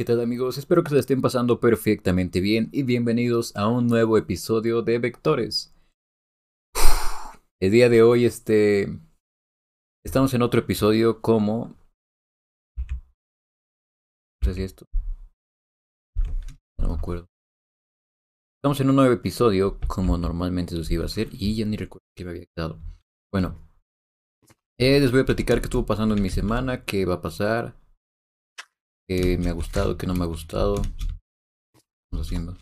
¿Qué tal amigos? Espero que se estén pasando perfectamente bien y bienvenidos a un nuevo episodio de Vectores. El día de hoy este estamos en otro episodio como no sé si esto no me acuerdo. Estamos en un nuevo episodio como normalmente se iba a hacer y ya ni recuerdo que me había quedado. Bueno, eh, les voy a platicar qué estuvo pasando en mi semana, qué va a pasar, que me ha gustado, que no me ha gustado. Estamos haciendo.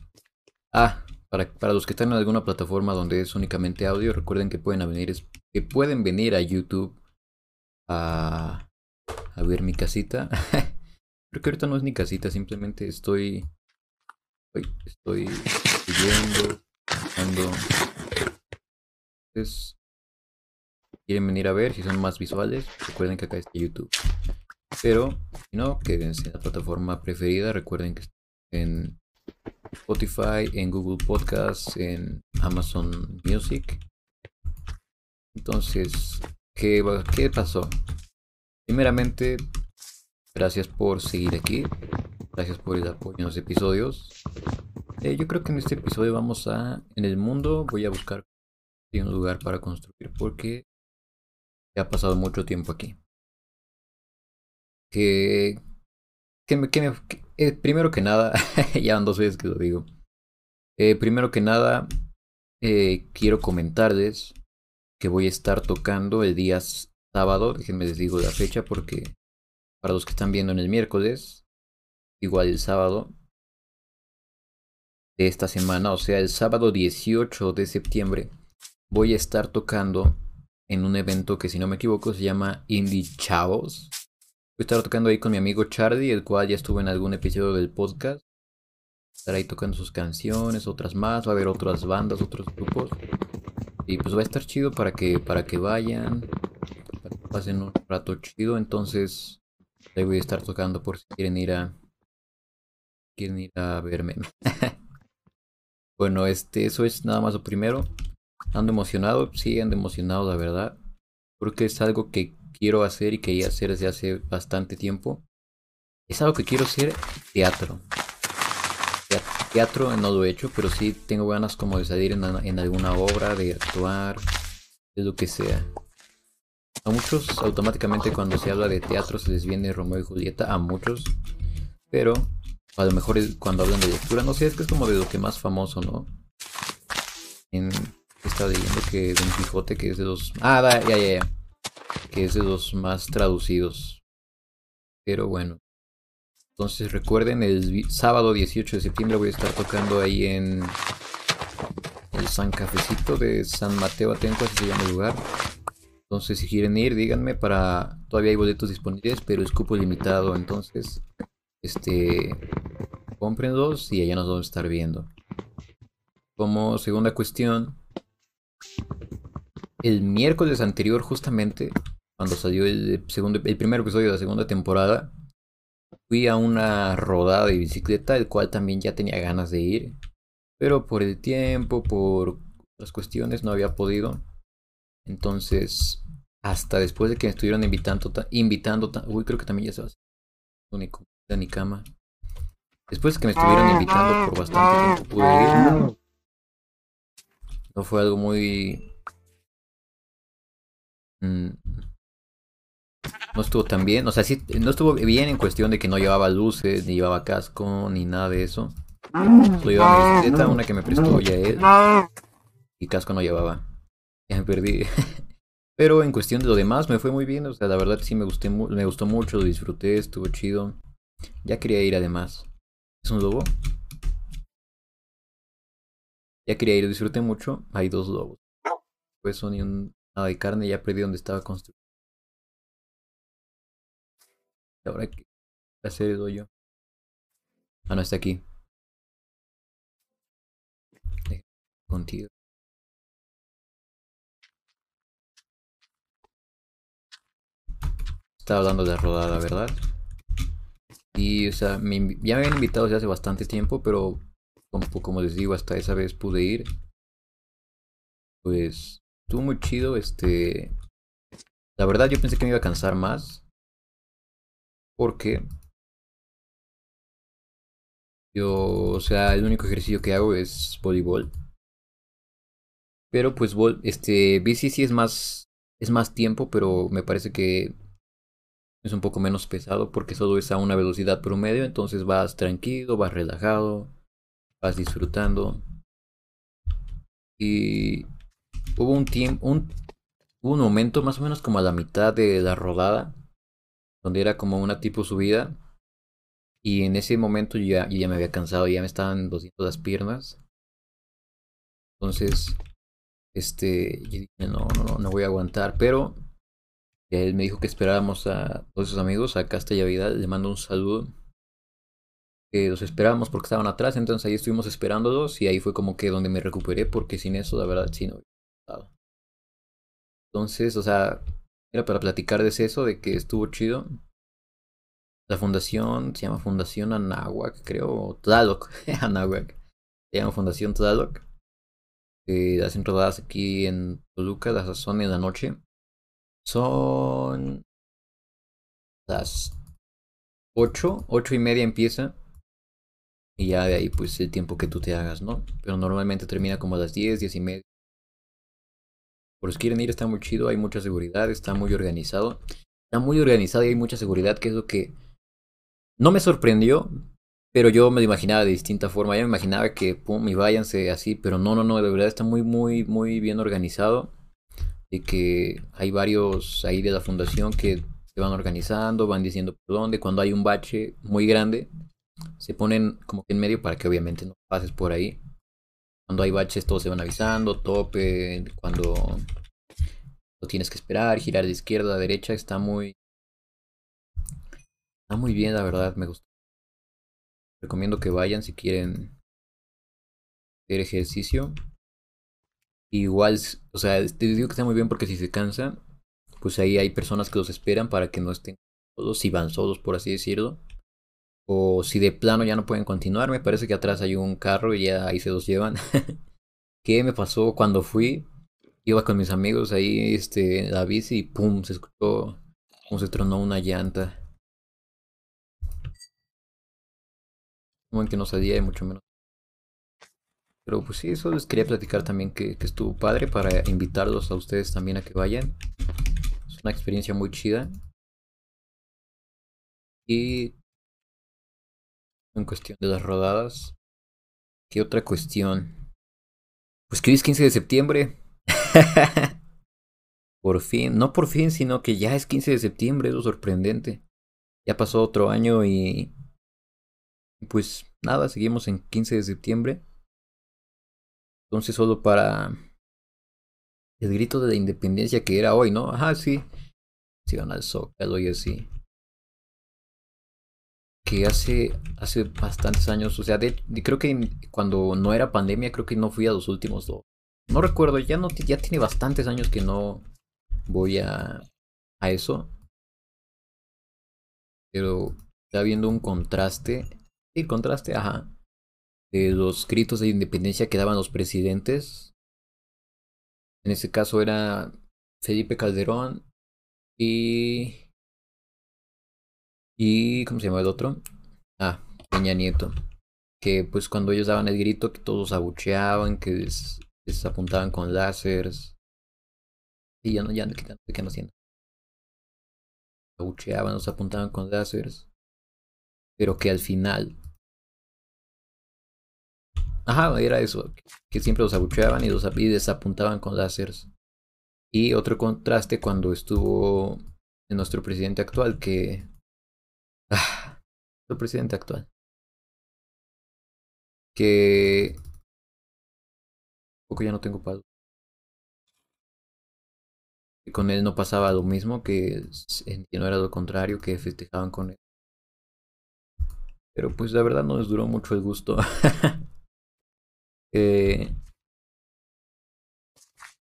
Ah, para, para los que están en alguna plataforma donde es únicamente audio, recuerden que pueden venir, que pueden venir a YouTube a, ver mi casita. Creo que ahorita no es mi casita, simplemente estoy. Estoy viendo, buscando. Entonces, quieren venir a ver si son más visuales, recuerden que acá está YouTube. Pero, si no, quédense en la plataforma preferida. Recuerden que en Spotify, en Google Podcasts, en Amazon Music. Entonces, ¿qué, qué pasó? Primeramente, gracias por seguir aquí. Gracias por el apoyo en los episodios. Eh, yo creo que en este episodio vamos a... En el mundo voy a buscar un lugar para construir porque ya ha pasado mucho tiempo aquí que, me, que, eh, primero que nada, ya van dos veces que lo digo, eh, primero que nada, eh, quiero comentarles que voy a estar tocando el día sábado, déjenme les digo la fecha porque para los que están viendo en el miércoles, igual el sábado de esta semana, o sea, el sábado 18 de septiembre, voy a estar tocando en un evento que si no me equivoco se llama Indie Chavos. Voy a estar tocando ahí con mi amigo Charlie, el cual ya estuvo en algún episodio del podcast. Estar ahí tocando sus canciones, otras más, va a haber otras bandas, otros grupos. Y pues va a estar chido para que, para que vayan, para que pasen un rato chido. Entonces, ahí voy a estar tocando por si quieren ir a. Quieren ir a verme. bueno, este, eso es nada más lo primero. Ando emocionado, sí, ando emocionado, la verdad. Porque es algo que quiero hacer y quería hacer desde hace bastante tiempo. Es algo que quiero hacer teatro. Teatro no lo he hecho, pero sí tengo ganas como de salir en, alguna obra, de actuar, de lo que sea. A muchos automáticamente cuando se habla de teatro se les viene Romeo y Julieta, a muchos. Pero a lo mejor cuando hablan de lectura, no sé, es que es como de lo que más famoso, ¿no? En, está leyendo que Don Quijote, que es de los... Ah, ya, ya, ya que es de los más traducidos. Pero bueno. Entonces recuerden, el sábado 18 de septiembre voy a estar tocando ahí en el San Cafecito de San Mateo Atenco, así se llama el lugar. Entonces si quieren ir, díganme para... Todavía hay boletos disponibles, pero es cupo limitado. Entonces, este... Cómprenlos y allá nos vamos a estar viendo. Como segunda cuestión, el miércoles anterior justamente, cuando salió el, segundo, el primer episodio de la segunda temporada, fui a una rodada de bicicleta, el cual también ya tenía ganas de ir, pero por el tiempo, por las cuestiones, no había podido. Entonces, hasta después de que me estuvieron invitando, invitando, uy, creo que también ya se va a único, ni cama. Después de que me estuvieron invitando por bastante tiempo pude ir. No fue algo muy Mm. No estuvo tan bien, o sea, sí, no estuvo bien en cuestión de que no llevaba luces, ni llevaba casco, ni nada de eso. Solo una que me prestó ya él. Y casco no llevaba. Ya me perdí. Pero en cuestión de lo demás me fue muy bien, o sea, la verdad sí me, gusté, me gustó mucho, lo disfruté, estuvo chido. Ya quería ir además. ¿Es un lobo? Ya quería ir, disfruté mucho. Hay dos lobos. Pues son y un de carne, ya perdí donde estaba construido. Ahora que hacer el yo. Ah, no, está aquí. Contigo. Estaba hablando de rodada, ¿verdad? Y, o sea, me, ya me habían invitado desde hace bastante tiempo, pero como, como les digo, hasta esa vez pude ir. Pues Estuvo muy chido, este... La verdad yo pensé que me iba a cansar más. Porque... Yo, o sea, el único ejercicio que hago es voleibol. Pero pues este bici sí es más es más tiempo, pero me parece que es un poco menos pesado porque solo es a una velocidad promedio, entonces vas tranquilo, vas relajado, vas disfrutando. Y hubo un tiempo, un, un momento más o menos como a la mitad de la rodada, donde era como una tipo subida. Y en ese momento ya, ya me había cansado, ya me estaban dosiendo las piernas. Entonces, este, yo dije, no, no, no, voy a aguantar, pero él me dijo que esperábamos a todos sus amigos, a Casta y le mando un saludo. Que los esperábamos porque estaban atrás, entonces ahí estuvimos esperándolos y ahí fue como que donde me recuperé porque sin eso la verdad sí no. Entonces, o sea, era para platicar de eso, de que estuvo chido. La fundación se llama Fundación Anahuac, creo, o Tlaloc, Anahuac. Se llama Fundación Tlaloc. Eh, hacen rodadas aquí en Toluca, las son en la noche. Son las 8, 8 y media empieza. Y ya de ahí pues el tiempo que tú te hagas, ¿no? Pero normalmente termina como a las 10, 10 y media. Por si quieren ir está muy chido, hay mucha seguridad, está muy organizado. Está muy organizado y hay mucha seguridad, que es lo que no me sorprendió, pero yo me lo imaginaba de distinta forma. Yo me imaginaba que pum y váyanse así, pero no, no, no, de verdad está muy, muy, muy bien organizado de que hay varios ahí de la fundación que se van organizando, van diciendo por dónde, cuando hay un bache muy grande, se ponen como que en medio para que obviamente no pases por ahí. Cuando hay baches todos se van avisando, tope, cuando lo tienes que esperar, girar de izquierda a derecha, está muy... Está muy bien, la verdad, me gusta. Recomiendo que vayan si quieren hacer ejercicio. Igual, o sea, te digo que está muy bien porque si se cansa, pues ahí hay personas que los esperan para que no estén solos, si van solos, por así decirlo. O si de plano ya no pueden continuar, me parece que atrás hay un carro y ya ahí se los llevan. ¿Qué me pasó cuando fui? Iba con mis amigos ahí, este, la bici y pum, se escuchó como se tronó una llanta. Como en que no salía y mucho menos pero pues sí, eso les quería platicar también que, estuvo padre para invitarlos a ustedes también a que vayan. Es una experiencia muy chida. Y en cuestión de las rodadas, ¿qué otra cuestión? Pues que hoy es 15 de septiembre. por fin, no por fin, sino que ya es 15 de septiembre, es sorprendente. Ya pasó otro año y pues nada, seguimos en 15 de septiembre. Entonces solo para el grito de la independencia que era hoy, ¿no? Ajá, sí. Se van al Zócalo y así. Que hace, hace bastantes años, o sea, creo que cuando no era pandemia, creo que no fui a los últimos dos. No recuerdo, ya, no, ya tiene bastantes años que no voy a, a eso. Pero está viendo un contraste. Sí, contraste, ajá de los gritos de independencia que daban los presidentes. En ese caso era Felipe Calderón y... ¿Y cómo se llama el otro? Ah, Peña Nieto. Que pues cuando ellos daban el grito que todos abucheaban, que les, apuntaban con láseres. Y ya no, ya, ¿qué, qué no haciendo? Abucheaban, nos apuntaban con láseres. Pero que al final Ajá, era eso, que siempre los abucheaban y los desapuntaban con láseres. Y otro contraste cuando estuvo en nuestro presidente actual, que... Nuestro presidente actual. Que... Poco ya no tengo palo. Y con él no pasaba lo mismo, que no era lo contrario, que festejaban con él. Pero pues la verdad no les duró mucho el gusto. Eh,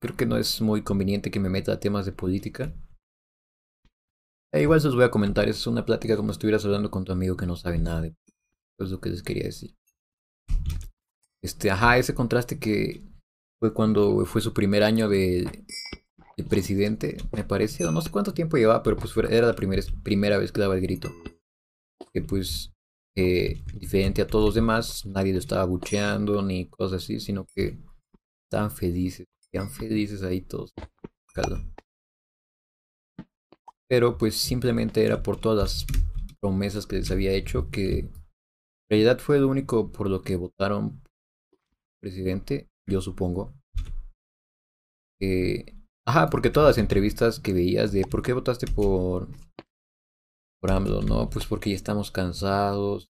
creo que no es muy conveniente que me meta a temas de política. E igual se los voy a comentar, es una plática como si estuvieras hablando con tu amigo que no sabe nada de es lo que les quería decir. Este, ajá, ese contraste que fue cuando fue su primer año de, presidente, me parece, no sé cuánto tiempo llevaba, pero pues era la primera, primera vez que daba el grito. Que pues eh, diferente a todos los demás, nadie lo estaba bucheando ni cosas así, sino que estaban felices, estaban felices ahí todos. Pero pues simplemente era por todas las promesas que les había hecho que en realidad fue lo único por lo que votaron presidente, yo supongo. Eh, ajá, porque todas las entrevistas que veías de por qué votaste por por AMLO, no, pues porque ya estamos cansados.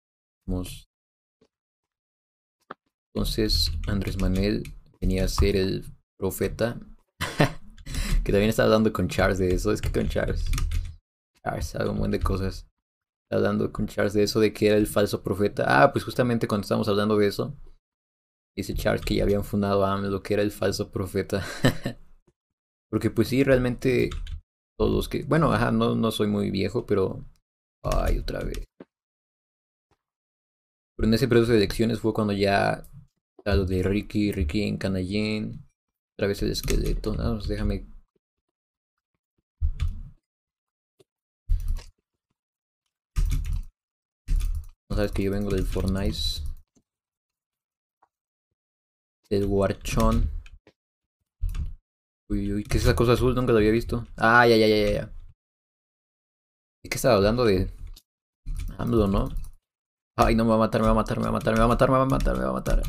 Entonces Andrés Manuel venía a ser el profeta. Que también estaba hablando con Charles de eso. Es que con Charles. Charles sabe un montón de cosas. Estaba hablando con Charles de eso, de que era el falso profeta. Ah, pues justamente cuando estábamos hablando de eso. Dice Charles que ya habían fundado a AMLO, que era el falso profeta. Porque pues sí, realmente todos los que... Bueno, ajá, no, no soy muy viejo, pero Ay, otra vez. Pero en ese proceso de elecciones fue cuando ya lo de Ricky, Ricky en Canallén. Otra vez el esqueleto. No, pues déjame. Sabes que yo vengo del Fortnite. Del Warchón. Uy, uy, ¿qué es esa cosa azul? Nunca lo había visto. Ah, ya, ya, ya, ya. ¿Y qué estaba hablando de AMLO, no? Ay, no me va a matar, me va a matar, me va a matar, me va a matar, me va a matar, me va a matar.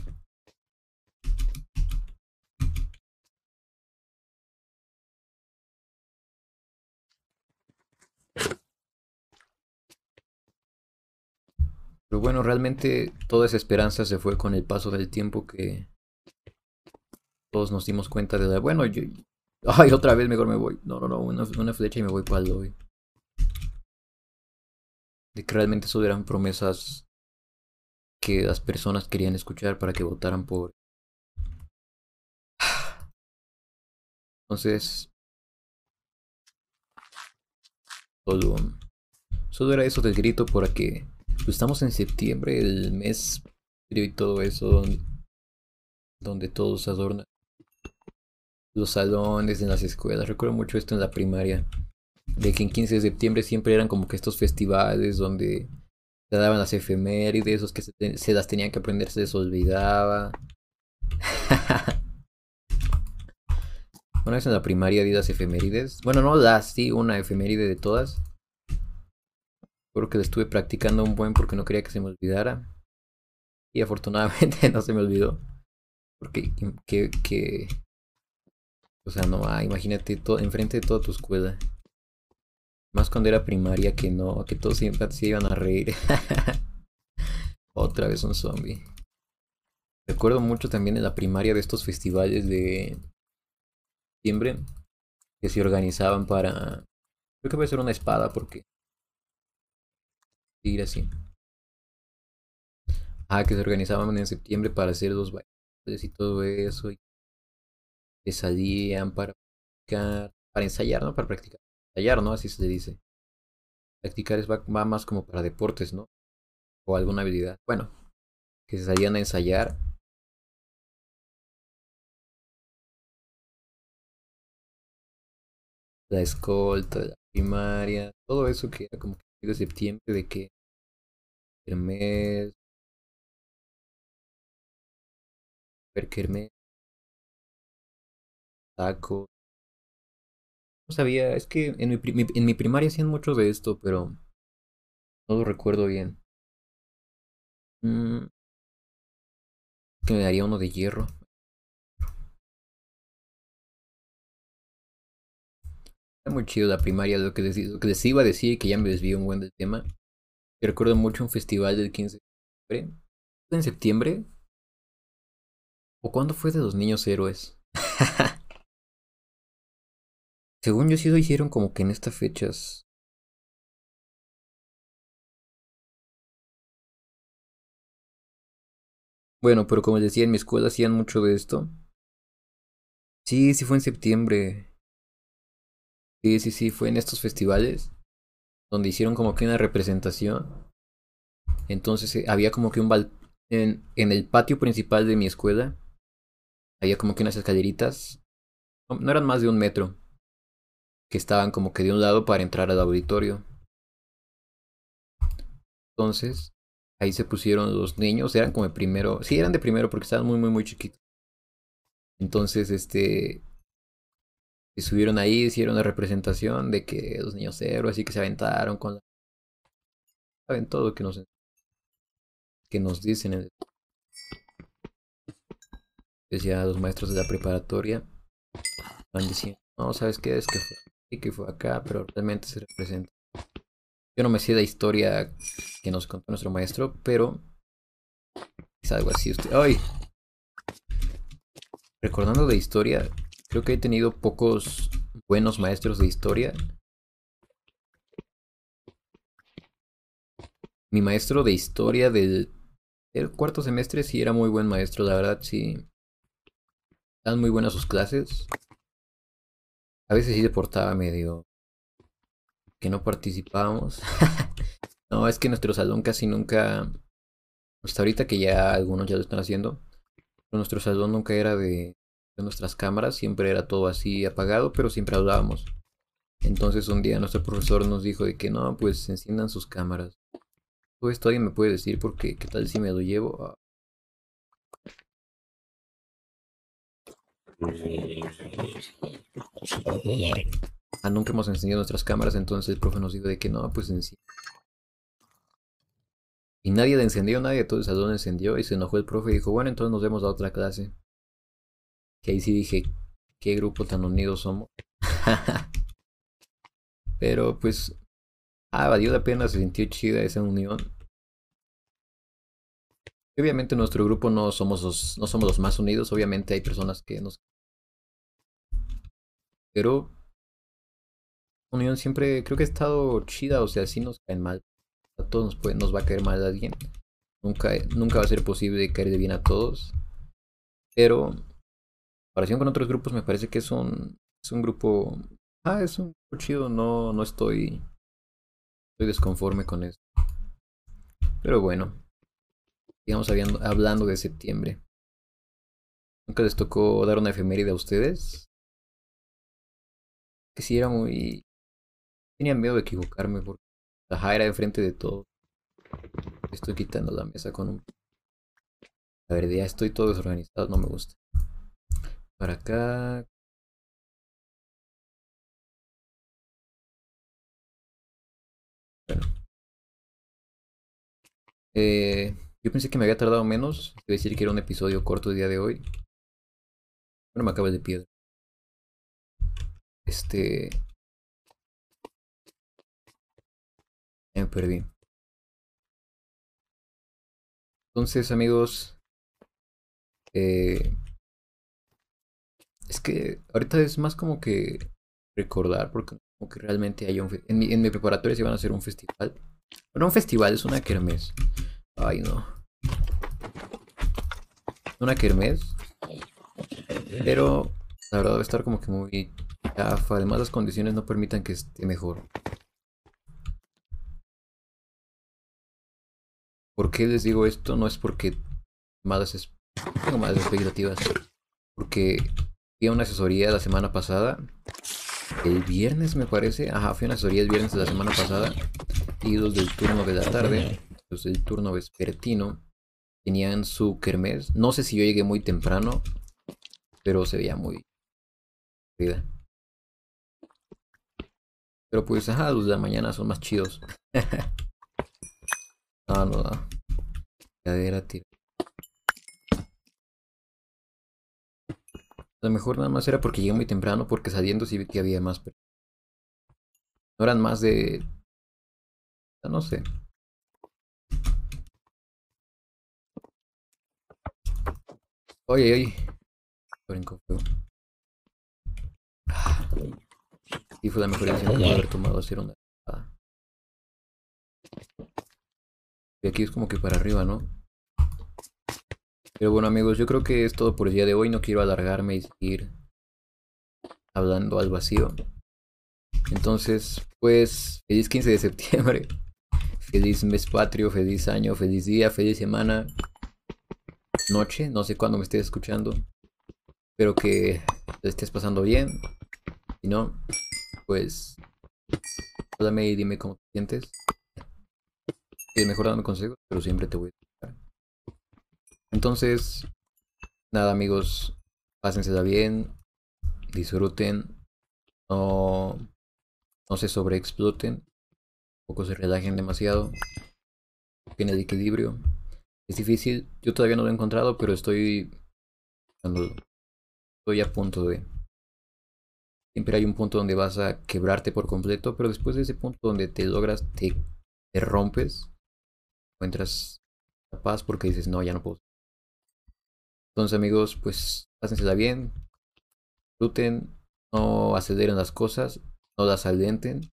Pero bueno, realmente toda esa esperanza se fue con el paso del tiempo que todos nos dimos cuenta de la... Bueno, yo... Ay, otra vez mejor me voy. No, no, no, una, flecha y me voy para el hoy de que realmente eso eran promesas que las personas querían escuchar para que votaran por. Entonces, solo, solo era eso del grito por que pues, estamos en septiembre, el mes y todo eso, donde, todos adornan los salones en las escuelas. Recuerdo mucho esto en la primaria de que en 15 de septiembre siempre eran como que estos festivales donde se daban las efemérides, esos que se, las tenían que aprender se les olvidaba. una vez en la primaria di las efemérides. Bueno, no las, sí, una efeméride de todas. Creo que la estuve practicando un buen porque no quería que se me olvidara. Y afortunadamente no se me olvidó. Porque que, que o sea, no, ah, imagínate todo, enfrente de toda tu escuela. Más cuando era primaria que no, que todos siempre se iban a reír. Otra vez un zombie. Recuerdo mucho también en la primaria de estos festivales de septiembre que se organizaban para. Creo que voy a ser una espada porque. Ir así. Ah, que se organizaban en septiembre para hacer los bailes y todo eso. Y que salían para practicar, para ensayar, ¿no? Para practicar ensayar, ¿no? Así se le dice. Practicar es, va, más como para deportes, ¿no? O alguna habilidad. Bueno, que se salían a ensayar. La escolta, la primaria, todo eso que era como que de septiembre de que Ver Hermes, tacos, no sabía, es que en mi, en mi primaria hacían mucho de esto, pero no lo recuerdo bien. Mm. que me daría uno de hierro. Está muy chido la primaria, lo que, les, lo que les iba a decir, que ya me desvío un buen tema. Recuerdo mucho un festival del 15 de septiembre. ¿En septiembre? ¿O cuándo fue de los niños héroes? Según yo sí lo hicieron como que en estas fechas. Bueno, pero como les decía, en mi escuela hacían mucho de esto. Sí, sí fue en septiembre. Sí, sí, sí, fue en estos festivales. Donde hicieron como que una representación. Entonces eh, había como que un bal en, el patio principal de mi escuela. Había como que unas escaleritas. no eran más de un metro que estaban como que de un lado para entrar al auditorio. Entonces, ahí se pusieron los niños, eran como de primero, sí, eran de primero porque estaban muy, muy, muy chiquitos. Entonces, este, se subieron ahí, hicieron la representación de que los niños héroes y que se aventaron con la... Saben todo que nos, que nos dicen. Decía los maestros de la preparatoria, van diciendo, no, ¿sabes qué? Es que fue aquí, que fue acá, pero realmente se representa. Yo no me sé la historia que nos contó nuestro maestro, pero es algo así. Usted, ¡ay! Recordando de historia, creo que he tenido pocos buenos maestros de historia. Mi maestro de historia del, cuarto semestre sí era muy buen maestro, la verdad sí. Eran muy buenas sus clases. A veces sí se portaba medio que no participábamos. no, es que nuestro salón casi nunca, hasta ahorita que ya algunos ya lo están haciendo, pero nuestro salón nunca era de, nuestras cámaras, siempre era todo así apagado, pero siempre hablábamos. Entonces un día nuestro profesor nos dijo de que no, pues enciendan sus cámaras. Todo esto alguien me puede decir porque qué tal si me lo llevo. Ah, nunca hemos encendido nuestras cámaras, entonces el profe nos dijo de que no, pues enciende. Y nadie le encendió, nadie de todo el salón encendió y se enojó el profe y dijo, bueno, entonces nos vemos a otra clase. Que ahí sí dije, qué grupo tan unidos somos. Pero pues, ah, valió la pena, se sintió chida esa unión. Obviamente nuestro grupo no somos los, no somos los más unidos, obviamente hay personas que nos... Pero unión siempre creo que ha estado chida, o sea, si nos caen mal. A todos nos, puede, va a caer mal a alguien. Nunca, nunca va a ser posible caer de bien a todos. Pero, comparación con otros grupos, me parece que es un, es un grupo. Ah, es un grupo chido. No, no estoy. Estoy desconforme con eso. Pero bueno. Sigamos hablando de septiembre. ¿Nunca les tocó dar una efeméride a ustedes? Que si era muy Tenía miedo de equivocarme porque la era enfrente de todo. Estoy quitando la mesa con un... A ver, ya estoy todo desorganizado, no me gusta. Para acá... Bueno. Eh, yo pensé que me había tardado menos. Quiero decir que era un episodio corto el día de hoy. Bueno, me acabas de piedra. Este... me perdí. Entonces, amigos, eh, es que ahorita es más como que recordar, porque como que realmente hay un... En mi, en mi preparatoria se van a hacer un festival. Bueno, un festival es una kermés. Ay, no. Una kermés. Pero la verdad va a estar como que muy chafa. Además las condiciones no permitan que esté mejor. ¿Por qué les digo esto? No es porque malas tengo malas expectativas. Porque fui a una asesoría la semana pasada. El viernes me parece. Ajá, fui a una asesoría el viernes de la semana pasada. Y los del turno de la tarde, los del turno vespertino, tenían su kermés. No sé si yo llegué muy temprano, pero se veía muy vida. Pero pues, ajá, los de la mañana son más chidos. No, no, no. Cadera, tira. A lo mejor nada más era porque llegué muy temprano, porque saliendo sí vi que había más personas. No eran más de... No sé. Oye, oye. Y fue la mejor decisión de haber tomado hacer una aquí es como que para arriba, ¿no? Pero bueno amigos, yo creo que es todo por el día de hoy. No quiero alargarme y seguir hablando al vacío. Entonces, pues, feliz 15 de septiembre. Feliz mes patrio, feliz año, feliz día, feliz semana. Noche, no sé cuándo me estés escuchando. Espero que te estés pasando bien. Si no, pues, háblame y dime cómo te sientes. es mejor darme consejos, pero siempre te voy a. Entonces, nada amigos, pásensela bien, disfruten, no, no se sobreexploten, poco se relajen demasiado, tiene el equilibrio. Es difícil, yo todavía no lo he encontrado, pero estoy estoy a punto de siempre hay un punto donde vas a quebrarte por completo, pero después de ese punto donde te logras, te, te rompes, encuentras la paz porque dices, no, ya no puedo. Entonces amigos, pues pásensela bien, disfruten, no aceleren las cosas, no las alenten.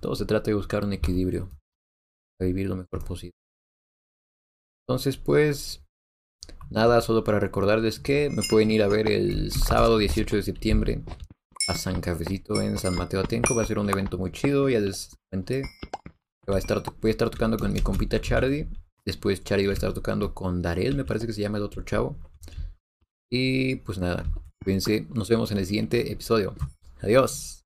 Todo se trata de buscar un equilibrio para vivir lo mejor posible. Entonces, pues, nada, solo para recordarles que me pueden ir a ver el sábado 18 de septiembre a San Cafecito en San Mateo Atenco. Va a ser un evento muy chido, ya les comenté. Va a estar, voy a estar tocando con mi compita Chardy. Después Chardy va a estar tocando con Darel, me parece que se llama el otro chavo. Y pues nada, cuídense, nos vemos en el siguiente episodio. Adiós.